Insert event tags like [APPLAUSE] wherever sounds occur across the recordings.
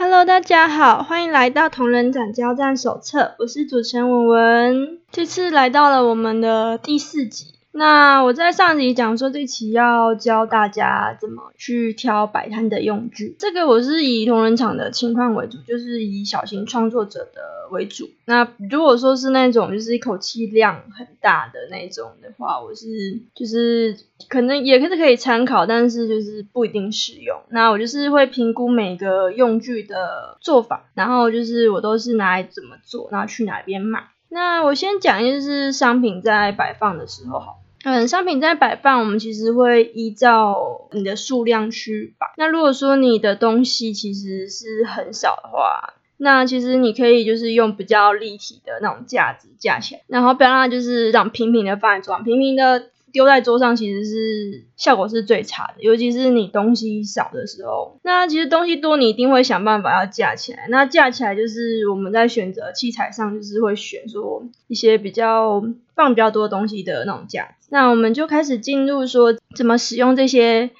Hello，大家好，欢迎来到同人展交战手册，我是主持人文文，这次来到了我们的第四集。那我在上集讲说这期要教大家怎么去挑摆摊的用具，这个我是以同仁场的情况为主，就是以小型创作者的为主。那如果说是那种就是一口气量很大的那种的话，我是就是可能也是可以参考，但是就是不一定适用。那我就是会评估每个用具的做法，然后就是我都是拿来怎么做，然后去哪边买。那我先讲就是商品在摆放的时候好。嗯，商品在摆放，我们其实会依照你的数量去摆。那如果说你的东西其实是很少的话，那其实你可以就是用比较立体的那种架子架起来，然后不要让它就是这样平平的放在桌上，平平的。丢在桌上其实是效果是最差的，尤其是你东西少的时候。那其实东西多，你一定会想办法要架起来。那架起来就是我们在选择器材上，就是会选说一些比较放比较多东西的那种架。那我们就开始进入说怎么使用这些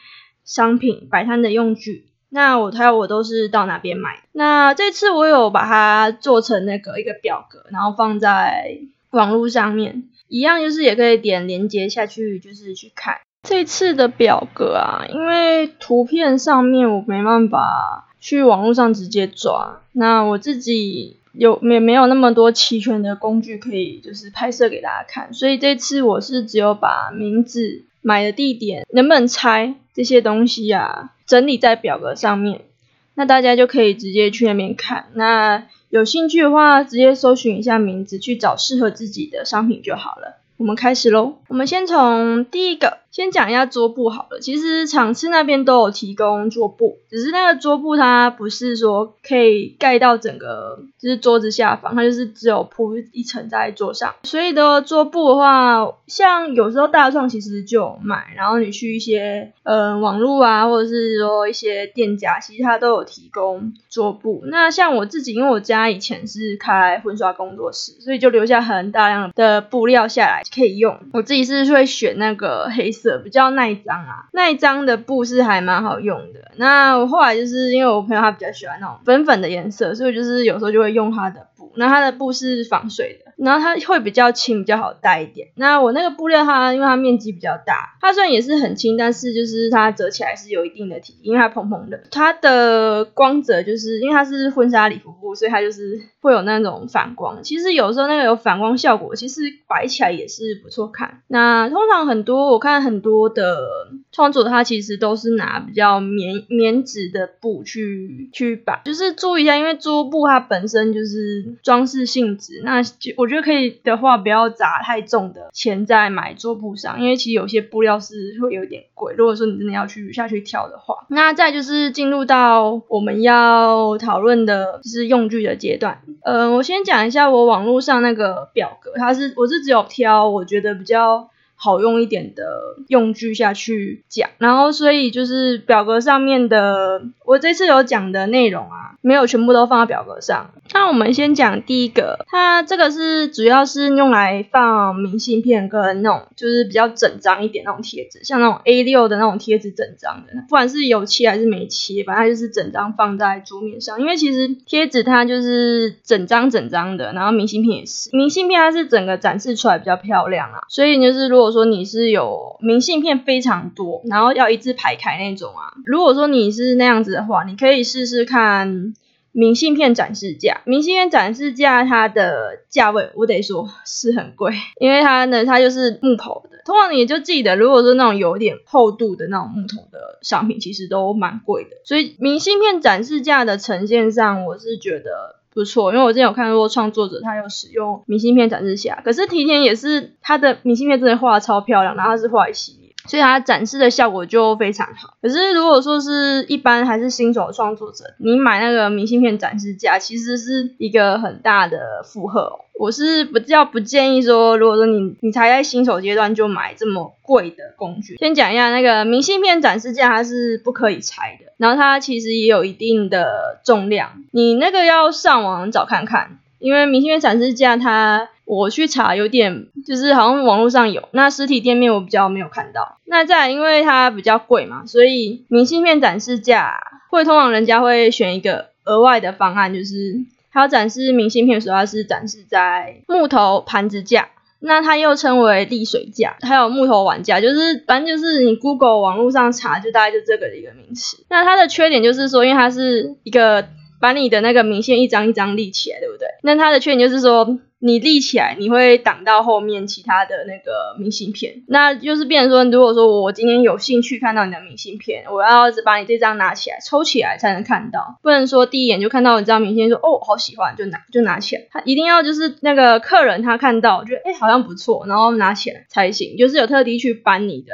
商品摆摊的用具。那我还有我都是到哪边买？那这次我有把它做成那个一个表格，然后放在网络上面。一样就是也可以点连接下去，就是去看这次的表格啊。因为图片上面我没办法去网络上直接抓，那我自己有没没有那么多齐全的工具可以就是拍摄给大家看，所以这次我是只有把名字、买的地点、能不能拆这些东西啊整理在表格上面，那大家就可以直接去那边看。那有兴趣的话，直接搜寻一下名字，去找适合自己的商品就好了。我们开始喽。我们先从第一个。先讲一下桌布好了，其实场次那边都有提供桌布，只是那个桌布它不是说可以盖到整个就是桌子下方，它就是只有铺一层在桌上。所以的桌布的话，像有时候大创其实就有卖，然后你去一些嗯网络啊，或者是说一些店家，其实它都有提供桌布。那像我自己，因为我家以前是开婚纱工作室，所以就留下很大量的布料下来可以用。我自己是会选那个黑色。比较耐脏啊，耐脏的布是还蛮好用的。那我后来就是因为我朋友他比较喜欢那种粉粉的颜色，所以就是有时候就会用他的布。那他的布是防水的。然后它会比较轻，比较好带一点。那我那个布料它，因为它面积比较大，它虽然也是很轻，但是就是它折起来是有一定的体积，因为它蓬蓬的。它的光泽就是因为它是婚纱礼服布，所以它就是会有那种反光。其实有时候那个有反光效果，其实摆起来也是不错看。那通常很多我看很多的创作者，他其实都是拿比较棉棉质的布去去摆，就是注意一下，因为桌布它本身就是装饰性质，那就我。我觉得可以的话，不要砸太重的钱在买桌布上，因为其实有些布料是会有点贵。如果说你真的要去下去挑的话，那再就是进入到我们要讨论的就是用具的阶段。嗯，我先讲一下我网络上那个表格，它是我是只有挑我觉得比较。好用一点的用具下去讲，然后所以就是表格上面的，我这次有讲的内容啊，没有全部都放在表格上。那我们先讲第一个，它这个是主要是用来放明信片跟那种就是比较整张一点那种贴纸，像那种 A 六的那种贴纸整张的，不管是有切还是没切，反正就是整张放在桌面上。因为其实贴纸它就是整张整张的，然后明信片也是，明信片它是整个展示出来比较漂亮啊，所以就是如果说你是有明信片非常多，然后要一字排开那种啊。如果说你是那样子的话，你可以试试看明信片展示架。明信片展示架它的价位，我得说是很贵，因为它呢，它就是木头的。通常你就记得，如果说那种有点厚度的那种木头的商品，其实都蛮贵的。所以明信片展示架的呈现上，我是觉得。不错，因为我之前有看过创作者，他有使用明信片展示下，可是提前也是他的明信片真的画的超漂亮，然后是画一系列，所以它展示的效果就非常好。可是如果说是一般还是新手创作者，你买那个明信片展示架，其实是一个很大的负荷。我是不较不建议说，如果说你你才在新手阶段就买这么贵的工具。先讲一下那个明信片展示架，它是不可以拆的，然后它其实也有一定的重量，你那个要上网找看看，因为明信片展示架它我去查有点就是好像网络上有，那实体店面我比较没有看到。那再因为它比较贵嘛，所以明信片展示架会通常人家会选一个。额外的方案，就是它要展示明信片，主要是展示在木头盘子架。那它又称为沥水架，还有木头碗架，就是反正就是你 Google 网络上查，就大概就这个的一个名词。那它的缺点就是说，因为它是一个把你的那个明线一张一张立起来，对不对？那它的缺点就是说。你立起来，你会挡到后面其他的那个明信片，那就是变成说，如果说我今天有兴趣看到你的明信片，我要把你这张拿起来抽起来才能看到，不能说第一眼就看到你这张明信片说哦好喜欢就拿就拿起来，他一定要就是那个客人他看到觉得哎好像不错，然后拿起来才行，就是有特地去搬你的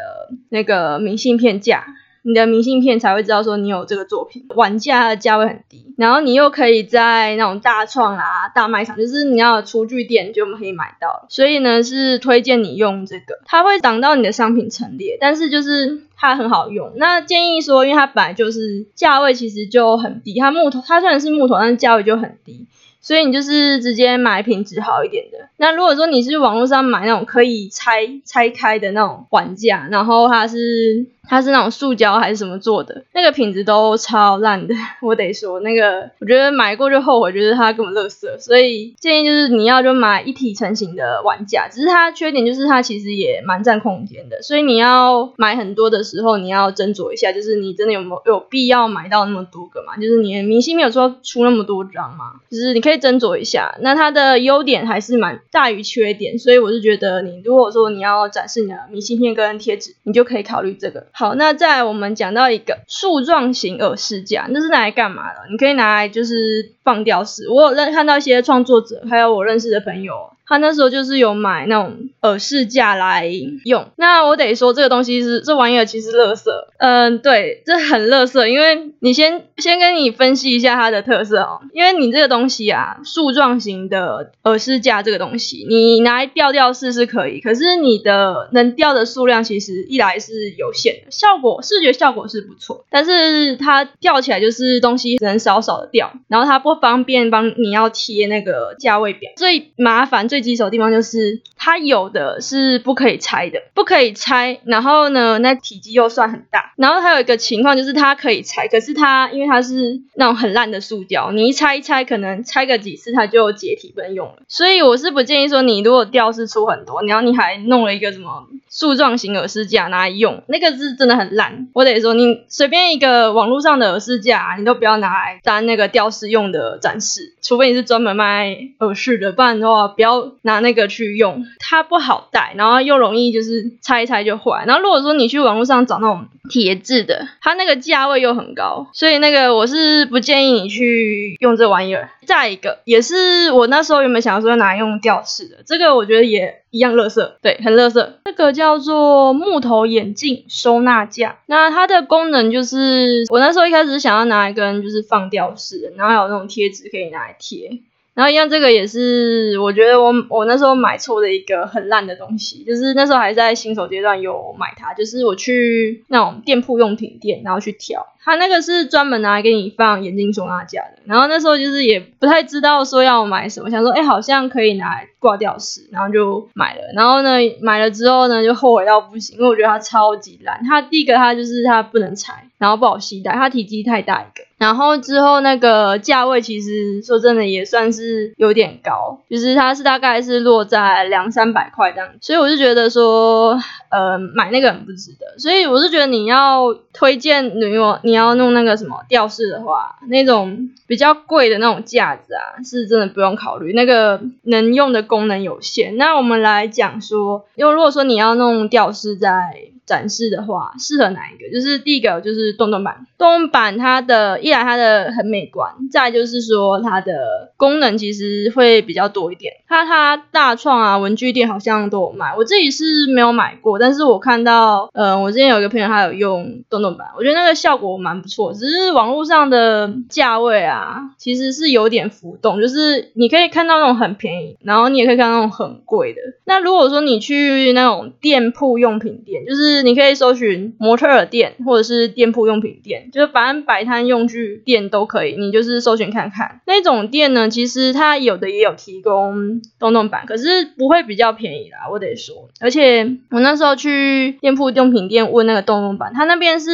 那个明信片架。你的明信片才会知道说你有这个作品，玩家的价位很低，然后你又可以在那种大创啊、大卖场，就是你要厨具店就可以买到，所以呢是推荐你用这个，它会挡到你的商品陈列，但是就是它很好用。那建议说，因为它本来就是价位其实就很低，它木头它虽然是木头，但是价位就很低。所以你就是直接买品质好一点的。那如果说你是网络上买那种可以拆拆开的那种碗架，然后它是它是那种塑胶还是什么做的，那个品质都超烂的。[LAUGHS] 我得说，那个我觉得买过就后悔，觉得它根本垃圾。所以建议就是你要就买一体成型的碗架，只是它缺点就是它其实也蛮占空间的。所以你要买很多的时候，你要斟酌一下，就是你真的有没有有必要买到那么多个嘛？就是你明星没有说出那么多张嘛？就是你可以。斟酌一下，那它的优点还是蛮大于缺点，所以我是觉得你如果说你要展示你的明信片跟贴纸，你就可以考虑这个。好，那在我们讲到一个树状型耳饰架，那是拿来干嘛的？你可以拿来就是放吊饰。我有认看到一些创作者，还有我认识的朋友。他那时候就是有买那种耳饰架来用，那我得说这个东西是这玩意儿其实乐色，嗯，对，这很乐色，因为你先先跟你分析一下它的特色哦，因为你这个东西啊，树状型的耳饰架这个东西，你拿来吊吊饰是可以，可是你的能吊的数量其实一来是有限的，效果视觉效果是不错，但是它吊起来就是东西只能少少的吊，然后它不方便帮你要贴那个价位表，最麻烦。最棘手的地方就是它有的是不可以拆的，不可以拆。然后呢，那体积又算很大。然后还有一个情况就是它可以拆，可是它因为它是那种很烂的塑胶，你一拆一拆，可能拆个几次它就解体不能用了。所以我是不建议说你如果吊饰出很多，然后你还弄了一个什么树状型耳饰架拿来用，那个是真的很烂。我得说，你随便一个网络上的耳饰架，你都不要拿来当那个吊饰用的展示，除非你是专门卖耳饰的，不然的话不要。拿那个去用，它不好带，然后又容易就是拆一拆就坏。然后如果说你去网络上找那种铁质的，它那个价位又很高，所以那个我是不建议你去用这玩意儿。再一个，也是我那时候原本想说拿用吊饰的，这个我觉得也一样乐色，对，很乐色。这个叫做木头眼镜收纳架，那它的功能就是我那时候一开始想要拿来跟就是放吊饰，然后有那种贴纸可以拿来贴。然后一样，这个也是我觉得我我那时候买错的一个很烂的东西，就是那时候还在新手阶段有买它，就是我去那种店铺用品店，然后去挑。它那个是专门拿来给你放眼镜收纳架的，然后那时候就是也不太知道说要买什么，想说哎好像可以拿来挂吊饰，然后就买了。然后呢买了之后呢就后悔到不行，因为我觉得它超级烂。它第一个它就是它不能拆，然后不好携带，它体积太大一个。然后之后那个价位其实说真的也算是有点高，就是它是大概是落在两三百块这样，所以我就觉得说呃买那个很不值得。所以我是觉得你要推荐如果你。你要弄那个什么吊饰的话，那种比较贵的那种架子啊，是真的不用考虑，那个能用的功能有限。那我们来讲说，因为如果说你要弄吊饰在。展示的话，适合哪一个？就是第一个就是洞洞板，洞洞板它的一来它的很美观，再就是说它的功能其实会比较多一点。它它大创啊文具店好像都有卖，我自己是没有买过，但是我看到，呃，我之前有一个朋友他有用洞洞板，我觉得那个效果蛮不错，只是网络上的价位啊，其实是有点浮动，就是你可以看到那种很便宜，然后你也可以看到那种很贵的。那如果说你去那种店铺用品店，就是你可以搜寻模特儿店或者是店铺用品店，就是反正摆摊用具店都可以，你就是搜寻看看。那种店呢，其实它有的也有提供洞洞板，可是不会比较便宜啦，我得说。而且我那时候去店铺用品店问那个洞洞板，他那边是。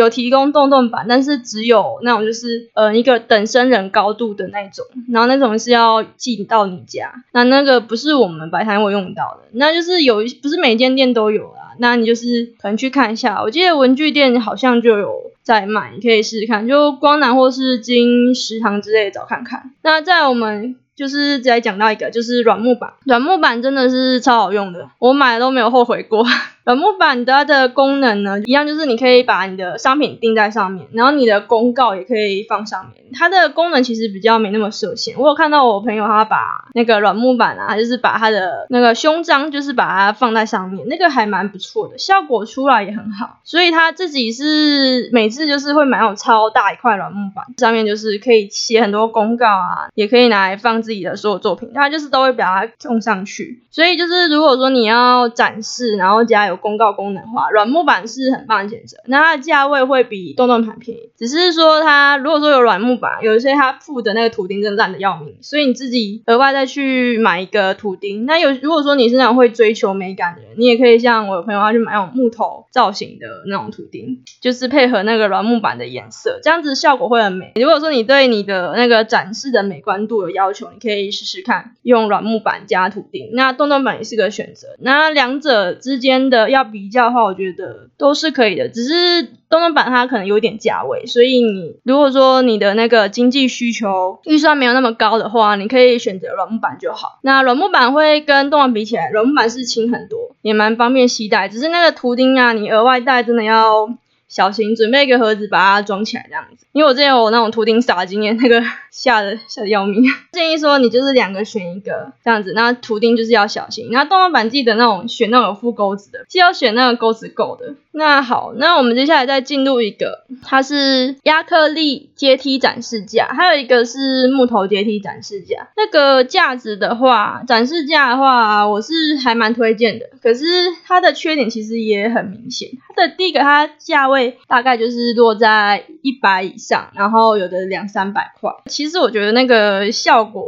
有提供洞洞板，但是只有那种就是呃一个等身人高度的那种，然后那种是要寄到你家，那那个不是我们摆摊会用到的，那就是有不是每间店都有啦，那你就是可能去看一下，我记得文具店好像就有在卖，你可以试试看，就光南或是金食堂之类的找看看。那在我们。就是再讲到一个，就是软木板，软木板真的是超好用的，我买了都没有后悔过。软木板它的功能呢，一样就是你可以把你的商品钉在上面，然后你的公告也可以放上面。它的功能其实比较没那么设限。我有看到我朋友他把那个软木板啊，就是把他的那个胸章，就是把它放在上面，那个还蛮不错的，效果出来也很好。所以他自己是每次就是会买那种超大一块软木板，上面就是可以写很多公告啊，也可以拿来放自己的所有作品，他就是都会把它用上去。所以就是如果说你要展示，然后加有公告功能的话，软木板是很棒的选择。那它的价位会比洞洞板便宜，只是说它如果说有软木板，有一些它附的那个图钉真的烂的要命，所以你自己额外再去买一个图钉。那有如果说你是那种会追求美感的人，你也可以像我有朋友他去买那种木头造型的那种图钉，就是配合那个软木板的颜色，这样子效果会很美。如果说你对你的那个展示的美观度有要求，你可以试试看用软木板加图钉。那洞洞板也是个选择。那两者之间的要比较的话，我觉得都是可以的，只是洞洞板它可能有点价位，所以你如果说你的那个经济需求预算没有那么高的话，你可以选择软木板就好。那软木板会跟洞洞比起来，软木板是轻很多，也蛮方便携带，只是那个图钉啊，你额外带真的要。小心，准备一个盒子把它装起来这样子。因为我之前有那种图钉撒经验，那个 [LAUGHS] 吓得吓得要命。[LAUGHS] 建议说你就是两个选一个这样子，那图钉就是要小心。然后动画版记得那种选那种有附钩子的，是要选那个钩子够的。那好，那我们接下来再进入一个，它是亚克力阶梯展示架，还有一个是木头阶梯展示架。那个架子的话，展示架的话，我是还蛮推荐的。可是它的缺点其实也很明显。它的第一个，它价位。大概就是落在一百以上，然后有的两三百块。其实我觉得那个效果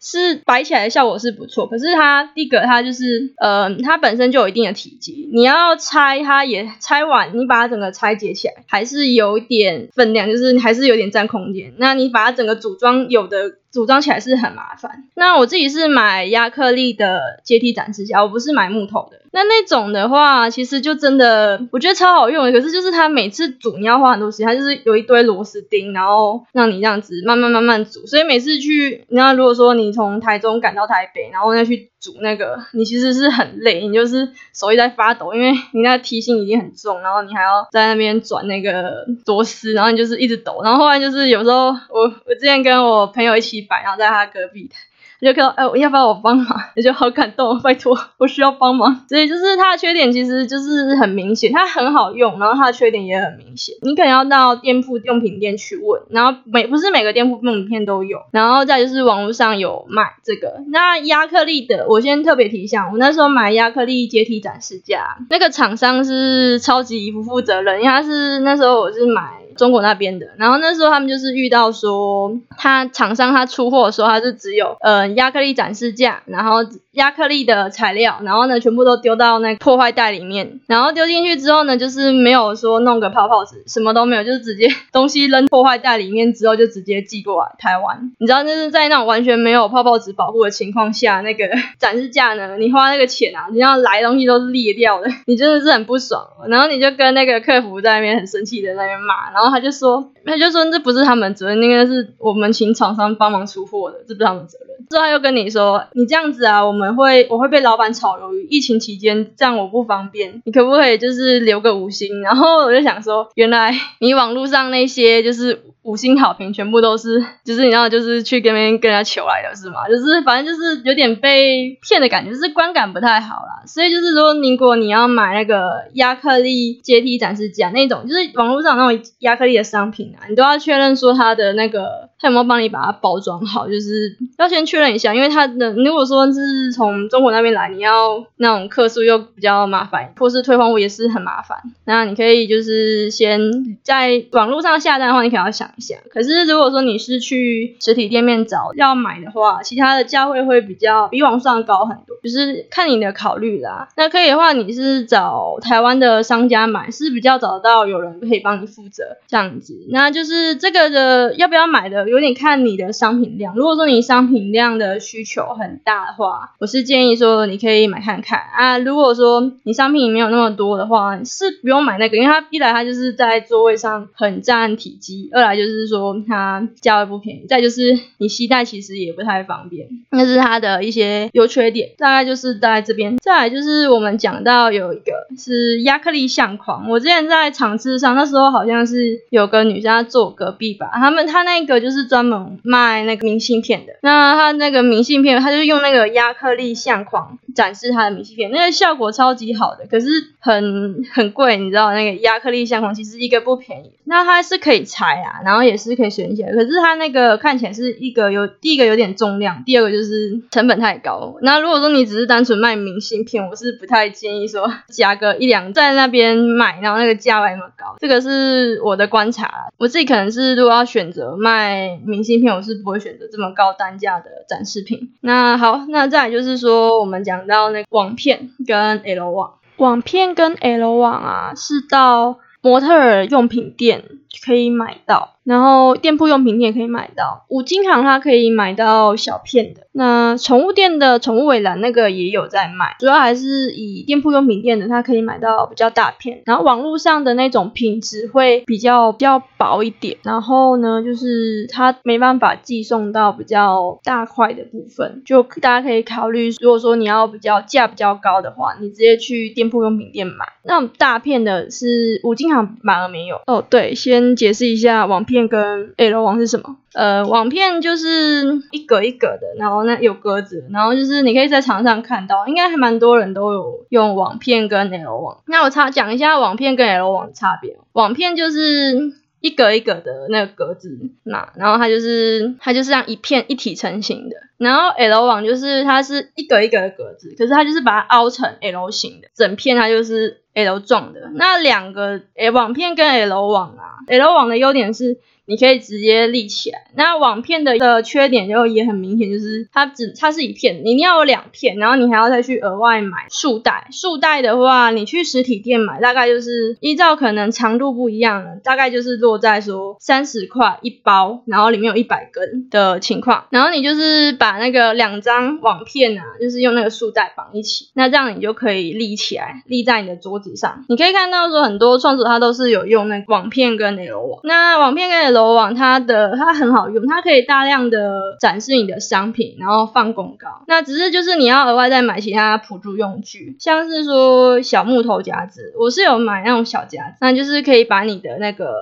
是摆起来的效果是不错，可是它第一个它就是呃它本身就有一定的体积，你要拆它也拆完，你把它整个拆解起来还是有点分量，就是还是有点占空间。那你把它整个组装有的。组装起来是很麻烦。那我自己是买亚克力的阶梯展示架，我不是买木头的。那那种的话，其实就真的我觉得超好用的。可是就是它每次组你要花很多时间，它就是有一堆螺丝钉，然后让你这样子慢慢慢慢组。所以每次去，你要如果说你你从台中赶到台北，然后再去。煮那个，你其实是很累，你就是手一直在发抖，因为你那个梯心已经很重，然后你还要在那边转那个螺丝，然后你就是一直抖，然后后来就是有时候我我之前跟我朋友一起摆，然后在他隔壁。就看到，哎，要不要我帮忙？[LAUGHS] 我就好感动，拜托，我需要帮忙。所以就是它的缺点其实就是很明显，它很好用，然后它的缺点也很明显。你可能要到店铺用品店去问，然后每不是每个店铺用品店都有，然后再就是网络上有卖这个。那亚克力的，我先特别提一下，我那时候买亚克力阶梯展示架，那个厂商是超级不负责任，因为他是那时候我是买。中国那边的，然后那时候他们就是遇到说，他厂商他出货的时候，他是只有呃亚克力展示架，然后亚克力的材料，然后呢全部都丢到那破坏袋里面，然后丢进去之后呢，就是没有说弄个泡泡纸，什么都没有，就是直接东西扔破坏袋里面之后就直接寄过来台湾。你知道就是在那种完全没有泡泡纸保护的情况下，那个展示架呢，你花那个钱啊，你要来东西都是裂掉的，你真的是很不爽。然后你就跟那个客服在那边很生气的在那边骂，然后。他就说，他就说这不是他们责任，那个是我们请厂商帮忙出货的，这不是他们责任。之后他又跟你说，你这样子啊，我们会我会被老板炒鱿鱼。疫情期间这样我不方便，你可不可以就是留个五星？然后我就想说，原来你网络上那些就是五星好评，全部都是就是你知道就是去跟别人跟人家求来的，是吗？就是反正就是有点被骗的感觉，就是观感不太好啦。所以就是说，如果你要买那个亚克力阶梯展示架那种，就是网络上那种亚克力的商品啊，你都要确认说它的那个他有没有帮你把它包装好，就是要先确认一下，因为他的如果说是从中国那边来，你要那种客诉又比较麻烦，或是退换物也是很麻烦。那你可以就是先在网络上下单的话，你可能要想一下。可是如果说你是去实体店面找要买的话，其他的价位会比较比网上高很多，就是看你的考虑啦。那可以的话，你是找台湾的商家买，是比较找到有人可以帮你负责这样子。那就是这个的要不要买的，有点看你的商品量。如果说你商品量的需求很大的话，我是建议说你可以买看看啊。如果说你商品没有那么多的话，是不用买那个，因为它一来它就是在座位上很占体积，二来就是说它价位不便宜，再就是你携带其实也不太方便，那是它的一些优缺点。大概就是在这边，再来就是我们讲到有一个是亚克力相框，我之前在场次上那时候好像是有个女生坐隔壁吧，他们他那个就是是专门卖那个明信片的，那他那个明信片，他就用那个亚克力相框展示他的明信片，那个效果超级好的，可是很很贵，你知道那个亚克力相框其实一个不便宜，那它是可以拆啊，然后也是可以选起来，可是它那个看起来是一个有第一个有点重量，第二个就是成本太高。那如果说你只是单纯卖明信片，我是不太建议说加个一两在那边买，然后那个价位那么高，这个是我的观察，我自己可能是如果要选择卖明信片，我是不会选择这么高单价的展示品。那好，那再就是说我们讲到那网片跟 L 网，网片跟 L 网啊是到模特儿用品店可以买到。然后店铺用品店可以买到，五金行它可以买到小片的。那宠物店的宠物尾栏那个也有在卖，主要还是以店铺用品店的，它可以买到比较大片。然后网络上的那种品质会比较比较薄一点。然后呢，就是它没办法寄送到比较大块的部分，就大家可以考虑，如果说你要比较价比较高的话，你直接去店铺用品店买。那种大片的是五金行反而没有。哦，对，先解释一下网片。跟 L 网是什么？呃，网片就是一格一格的，然后那有格子，然后就是你可以在墙上看到，应该还蛮多人都有用网片跟 L 网。那我差讲一下网片跟 L 网的差别。网片就是一格一格的那个格子嘛然后它就是它就是这样一片一体成型的。然后 L 网就是它是一格一格的格子，可是它就是把它凹成 L 型的，整片它就是 L 状的。那两个网片跟 L 网啊，L 网的优点是。你可以直接立起来。那网片的的缺点就也很明显，就是它只它是一片，你一定要有两片，然后你还要再去额外买束带。束带的话，你去实体店买，大概就是依照可能长度不一样，大概就是落在说三十块一包，然后里面有一百根的情况。然后你就是把那个两张网片啊，就是用那个束带绑一起，那这样你就可以立起来，立在你的桌子上。你可以看到说很多创作它都是有用那个网片跟 L 网，那网片跟 L 楼网它的它很好用，它可以大量的展示你的商品，然后放公告。那只是就是你要额外再买其他辅助用具，像是说小木头夹子，我是有买那种小夹子，那就是可以把你的那个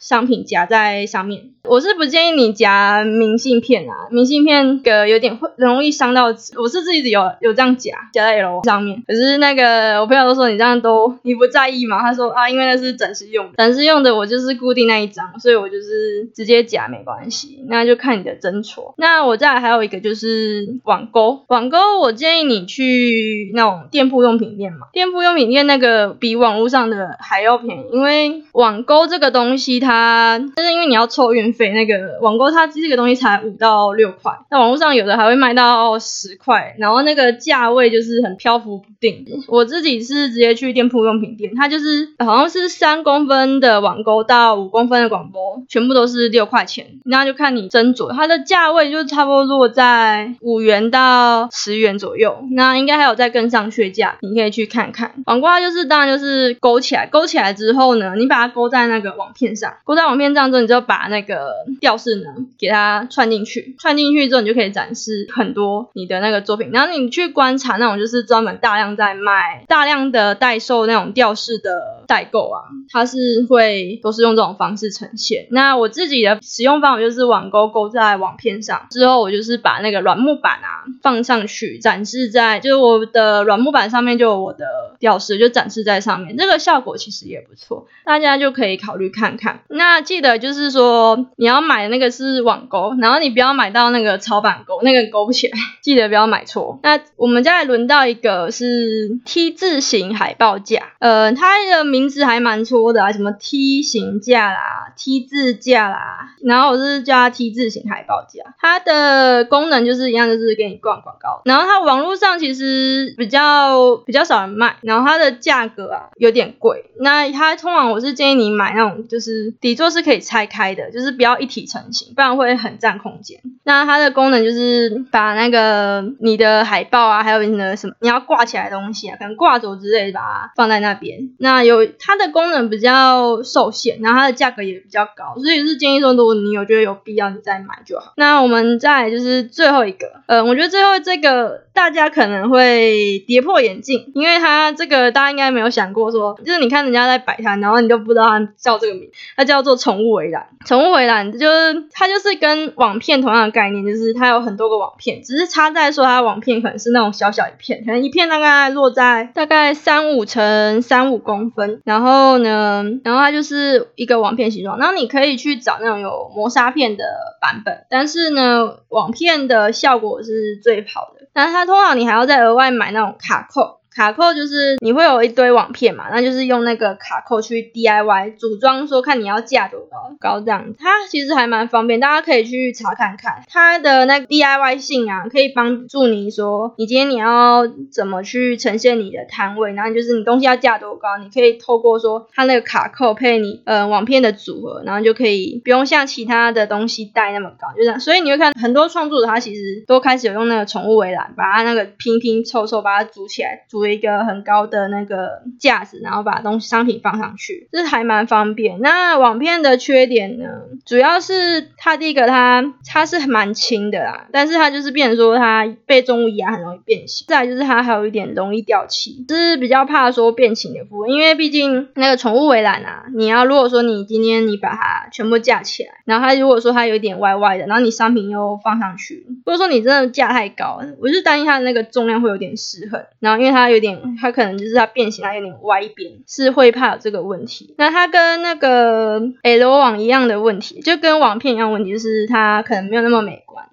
商品夹在上面。我是不建议你夹明信片啊，明信片个有点会容易伤到纸。我是自己有有这样夹夹在 L 上面，可是那个我朋友都说你这样都你不在意嘛？他说啊，因为那是展示用的，展示用的我就是固定那一张，所以我就是是直接夹没关系，那就看你的针戳。那我再还有一个就是网购，网购我建议你去那种店铺用品店嘛，店铺用品店那个比网络上的还要便宜，因为网购这个东西它就是因为你要凑运。费那个网购，它这个东西才五到六块，那网络上有的还会卖到十块，然后那个价位就是很漂浮不定。我自己是直接去店铺用品店，它就是好像是三公分的网钩到五公分的广播，全部不都是六块钱，那就看你斟酌。它的价位就差不多落在五元到十元左右，那应该还有再跟上去价，你可以去看看。网钩它就是当然就是勾起来，勾起来之后呢，你把它勾在那个网片上，勾在网片上之后，你就把那个。吊饰呢，给它串进去，串进去之后，你就可以展示很多你的那个作品。然后你去观察那种就是专门大量在卖、大量的代售那种吊饰的代购啊，它是会都是用这种方式呈现。那我自己的使用方法就是网购购在网片上，之后我就是把那个软木板啊放上去展示在，就是我的软木板上面就有我的吊饰，就展示在上面，这个效果其实也不错，大家就可以考虑看看。那记得就是说你要买的那个是网购，然后你不要买到那个草板钩，那个勾不起来，[LAUGHS] 记得不要买错。那我们再来轮到一个是 T 字形海报架，呃，它的名字还蛮戳的啊，什么 T 型架啦，T 字架啦，然后我是叫它 T 字形海报架，它的功能就是一样，就是给你挂广告。然后它网络上其实比较比较少人卖，然后它的价格啊有点贵。那它通常我是建议你买那种就是底座是可以拆开的，就是不要一体成型，不然会很占空间。那它的功能就是把那个你的海报啊，还有你的什么你要挂起来的东西啊，可能挂轴之类，把它放在那那边。那有它的功能比较受限，然后它的价格也比较高，所以是建议说，如果你有觉得有必要，你再买就好。那我们再就是最后一个，呃，我觉得最后这个大家可能会跌破眼镜，因为它这个大家应该没有想过说，就是你看人家在摆摊，然后你都不知道它叫这个名，它叫做宠物围栏。宠物围栏就是它就是跟网片同样的概念，就是它有很多个网片，只是差在说它网片可能是那种小小一片，可能一片大概落在大概三五乘三五公分，然后呢，然后它就是一个网片形状，然后你可以去找那种有磨砂片的版本，但是呢，网片的效果是最好的，但是它通常你还要再额外买那种卡扣。卡扣就是你会有一堆网片嘛，那就是用那个卡扣去 DIY 组装，说看你要架多高高这样，它其实还蛮方便，大家可以去查看看它的那个 DIY 性啊，可以帮助你说你今天你要怎么去呈现你的摊位，然后就是你东西要架多高，你可以透过说它那个卡扣配你呃网片的组合，然后就可以不用像其他的东西带那么高，就这样，所以你会看很多创作者他其实都开始有用那个宠物围栏，把它那个拼拼凑凑把它组起来组。一个很高的那个架子，然后把东西商品放上去，这还蛮方便。那网片的缺点呢，主要是它第一个它它是蛮轻的啦，但是它就是变成说它被重物压很容易变形。再就是它还有一点容易掉漆，就是比较怕说变形的部分，因为毕竟那个宠物围栏啊，你要如果说你今天你把它全部架起来，然后它如果说它有点歪歪的，然后你商品又放上去，如果说你真的价太高，我就担心它的那个重量会有点失衡，然后因为它。有点，它可能就是它变形，它有点歪边，是会怕有这个问题。那它跟那个 L 网一样的问题，就跟网片一样问题，就是它可能没有那么美观。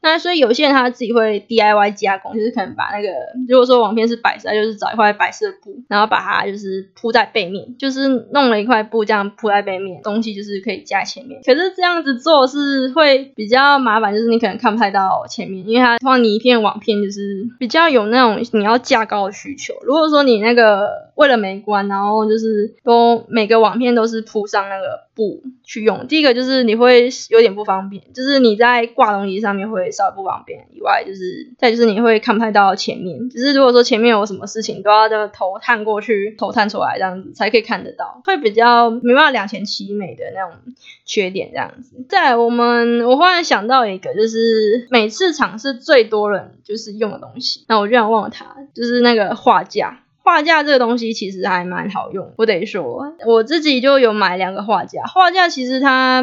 那所以有些人他自己会 DIY 加工，就是可能把那个如果说网片是白色，就是找一块白色布，然后把它就是铺在背面，就是弄了一块布这样铺在背面，东西就是可以架前面。可是这样子做是会比较麻烦，就是你可能看不太到前面，因为它放你一片网片就是比较有那种你要架高的需求。如果说你那个为了美观，然后就是都每个网片都是铺上那个布去用，第一个就是你会有点不方便，就是你在挂东西上面会。稍微不方便以外，就是再就是你会看不太到前面，只是如果说前面有什么事情，都要的头探过去，头探出来这样子才可以看得到，会比较没办法两全其美的那种缺点这样子。再我们我忽然想到一个，就是每次场是最多人就是用的东西，那我居然忘了它，就是那个画架。画架这个东西其实还蛮好用，我得说，我自己就有买两个画架。画架其实它。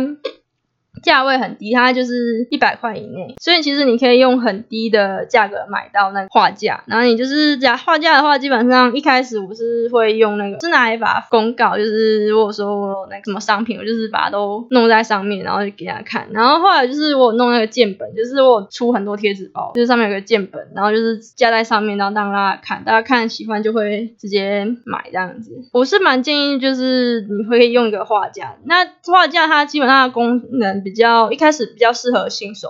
价位很低，它就是一百块以内，所以其实你可以用很低的价格买到那个画架。然后你就是加画架的话，基本上一开始我是会用那个，是拿一把公告，就是如果说我那什么商品，我就是把它都弄在上面，然后就给大家看。然后后来就是我弄那个键本，就是我出很多贴纸包，就是上面有个键本，然后就是架在上面，然后让大家看，大家看喜欢就会直接买这样子。我是蛮建议就是你会用一个画架，那画架它基本上的功能。比比较一开始比较适合新手，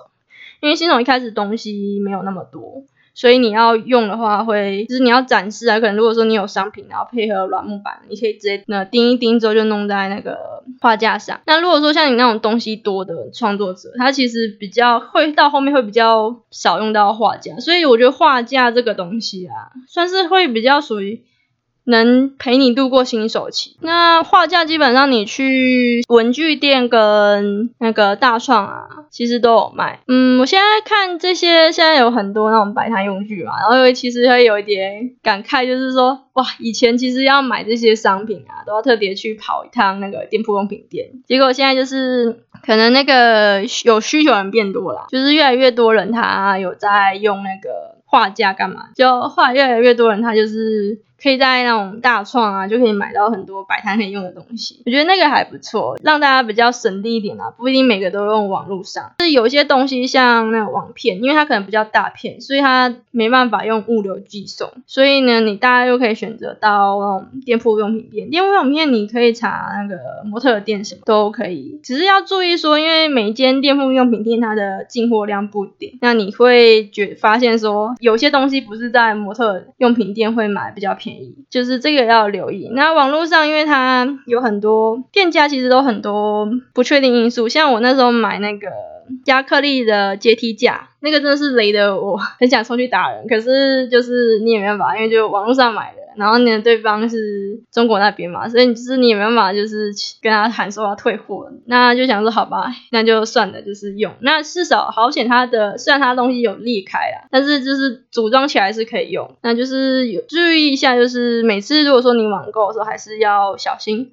因为新手一开始东西没有那么多，所以你要用的话会就是你要展示啊，可能如果说你有商品，然后配合软木板，你可以直接那钉一钉之后就弄在那个画架上。那如果说像你那种东西多的创作者，他其实比较会到后面会比较少用到画架，所以我觉得画架这个东西啊，算是会比较属于。能陪你度过新手期。那画架基本上你去文具店跟那个大创啊，其实都有卖。嗯，我现在看这些，现在有很多那种摆摊用具嘛，然后其实会有一点感慨，就是说，哇，以前其实要买这些商品啊，都要特别去跑一趟那个店铺用品店，结果现在就是可能那个有需求人变多了，就是越来越多人他有在用那个画架干嘛，就画越来越多人他就是。可以在那种大创啊，就可以买到很多摆摊可以用的东西，我觉得那个还不错，让大家比较省力一点啊，不一定每个都用网络上。是有些东西像那种网片，因为它可能比较大片，所以它没办法用物流寄送，所以呢，你大家又可以选择到那种店铺用品店。店铺用品店你可以查那个模特店什么都可以，只是要注意说，因为每间店铺用品店它的进货量不一定，那你会觉发现说，有些东西不是在模特用品店会买比较。便，便宜就是这个要留意。那网络上，因为它有很多店家，其实都很多不确定因素。像我那时候买那个亚克力的阶梯架。那个真的是雷的，我很想冲去打人，可是就是你也没办法，因为就网络上买的，然后你的对方是中国那边嘛，所以就是你也没办法，就是跟他谈说要退货，那就想说好吧，那就算了，就是用。那至少好险，他的虽然他东西有裂开啦，但是就是组装起来是可以用。那就是有注意一下，就是每次如果说你网购的时候，还是要小心。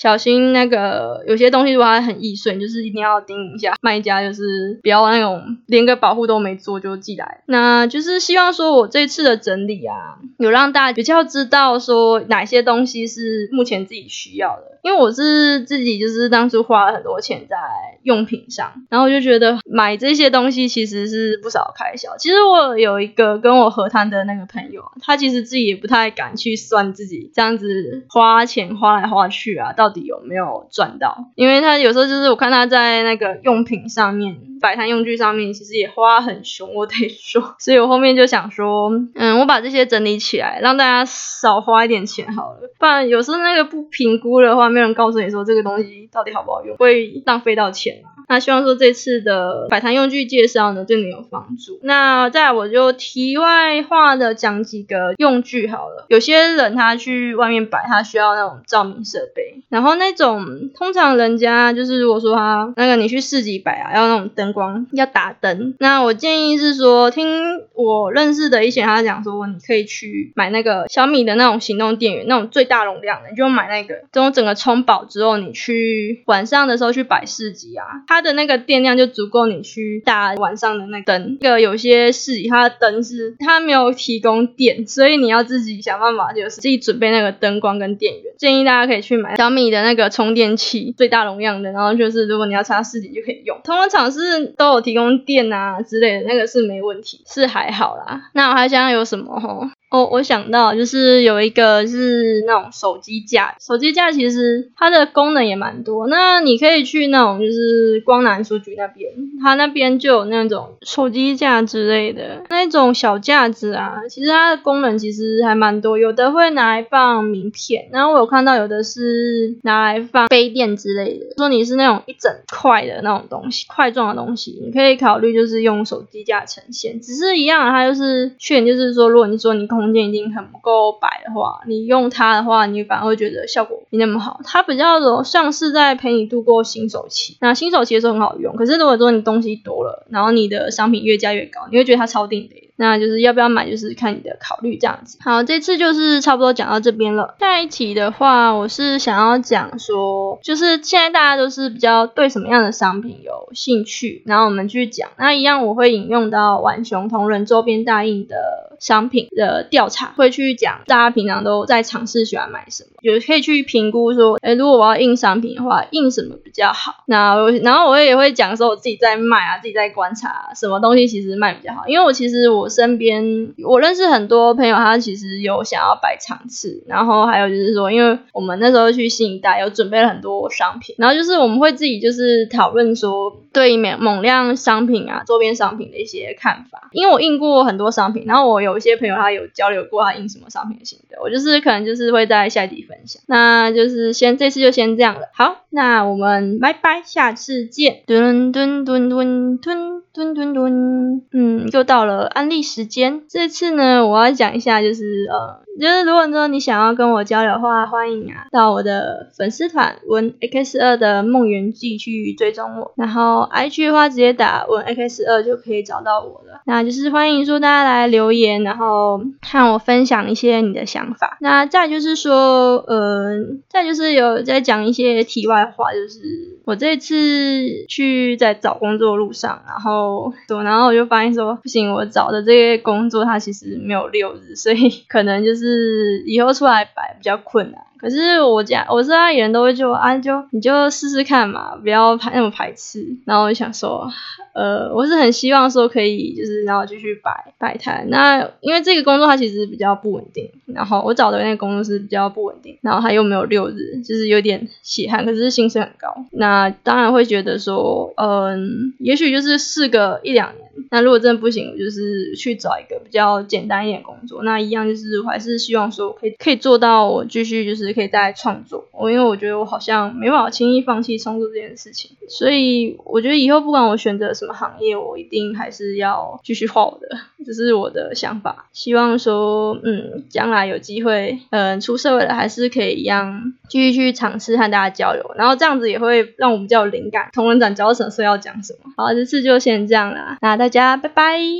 小心那个有些东西如果它很易碎，就是一定要盯一下卖家，就是不要那种连个保护都没做就寄来。那就是希望说我这次的整理啊，有让大家比较知道说哪些东西是目前自己需要的。因为我是自己就是当初花了很多钱在用品上，然后我就觉得买这些东西其实是不少开销。其实我有一个跟我合摊的那个朋友，他其实自己也不太敢去算自己这样子花钱花来花去啊，到到底有没有赚到？因为他有时候就是我看他在那个用品上面、摆摊用具上面，其实也花很凶，我得说。所以我后面就想说，嗯，我把这些整理起来，让大家少花一点钱好了。不然有时候那个不评估的话，没有人告诉你说这个东西到底好不好用，会浪费到钱。那希望说这次的摆摊用具介绍呢，对你有帮助。那再我就题外话的讲几个用具好了。有些人他去外面摆，他需要那种照明设备，然后那种通常人家就是如果说他那个你去市集摆啊，要那种灯光要打灯。那我建议是说，听我认识的一些他讲说，你可以去买那个小米的那种行动电源，那种最大容量的，你就买那个，等我整个充饱之后，你去晚上的时候去摆市集啊，它。它的那个电量就足够你去打晚上的那灯。那个有些市集它的灯是它没有提供电，所以你要自己想办法，就是自己准备那个灯光跟电源。建议大家可以去买小米的那个充电器，最大容量的。然后就是如果你要插市集就可以用。通常厂是都有提供电啊之类的，那个是没问题，是还好啦。那我还想有什么吼？哦，我想到就是有一个是那种手机架，手机架其实它的功能也蛮多。那你可以去那种就是光南书局那边，它那边就有那种手机架之类的那种小架子啊。其实它的功能其实还蛮多，有的会拿来放名片，然后我有看到有的是拿来放杯垫之类的。说你是那种一整块的那种东西，块状的东西，你可以考虑就是用手机架呈现。只是一样，它就是缺点就是说，如果你说你空空间已经很不够摆的话，你用它的话，你反而会觉得效果没那么好。它比较像是在陪你度过新手期。那新手期的时候很好用，可是如果说你东西多了，然后你的商品越加越高，你会觉得它超定的。那就是要不要买，就是看你的考虑这样子。好，这次就是差不多讲到这边了。下一题的话，我是想要讲说，就是现在大家都是比较对什么样的商品有兴趣，然后我们去讲。那一样我会引用到浣熊同人周边大印的商品的调查，会去讲大家平常都在尝试喜欢买什么，就可以去评估说，哎，如果我要印商品的话，印什么比较好？那然后我也会讲说，我自己在卖啊，自己在观察什么东西其实卖比较好，因为我其实我。身边我认识很多朋友，他其实有想要摆场次，然后还有就是说，因为我们那时候去新一代有准备了很多商品，然后就是我们会自己就是讨论说对猛猛量商品啊周边商品的一些看法。因为我印过很多商品，然后我有一些朋友他有交流过他印什么商品的心得，我就是可能就是会在下一集分享。那就是先这次就先这样了。好，那我们拜拜，下次见。蹲蹲蹲蹲蹲蹲蹲蹲，嗯，又到了安利。时间这次呢，我要讲一下，就是呃，就是如果说你想要跟我交流的话，欢迎啊到我的粉丝团文 X 二的梦圆记去追踪我，然后 IG 的话直接打文 X 二就可以找到我了。那就是欢迎说大家来留言，然后和我分享一些你的想法。那再就是说，呃，再就是有在讲一些题外话，就是我这次去在找工作路上，然后对然后我就发现说，不行，我找的这些工作它其实没有六日，所以可能就是是以后出来摆比较困难。可是我家我知道人都会就啊就你就试试看嘛，不要排那么排斥。然后我就想说，呃，我是很希望说可以就是然后继续摆摆摊。那因为这个工作它其实比较不稳定，然后我找的那个工作是比较不稳定，然后它又没有六日，就是有点血汗，可是薪水很高。那当然会觉得说，嗯，也许就是试个一两年。那如果真的不行，我就是去找一个比较简单一点工作。那一样就是我还是希望说可以可以做到我继续就是。可以再创作，我因为我觉得我好像没办法轻易放弃创作这件事情，所以我觉得以后不管我选择什么行业，我一定还是要继续画我的，[LAUGHS] 这是我的想法。希望说，嗯，将来有机会，嗯，出社会了还是可以一样继续去尝试和大家交流，然后这样子也会让我比较有灵感。同人展教什么，要讲什么。好，这次就先这样啦，那大家拜拜。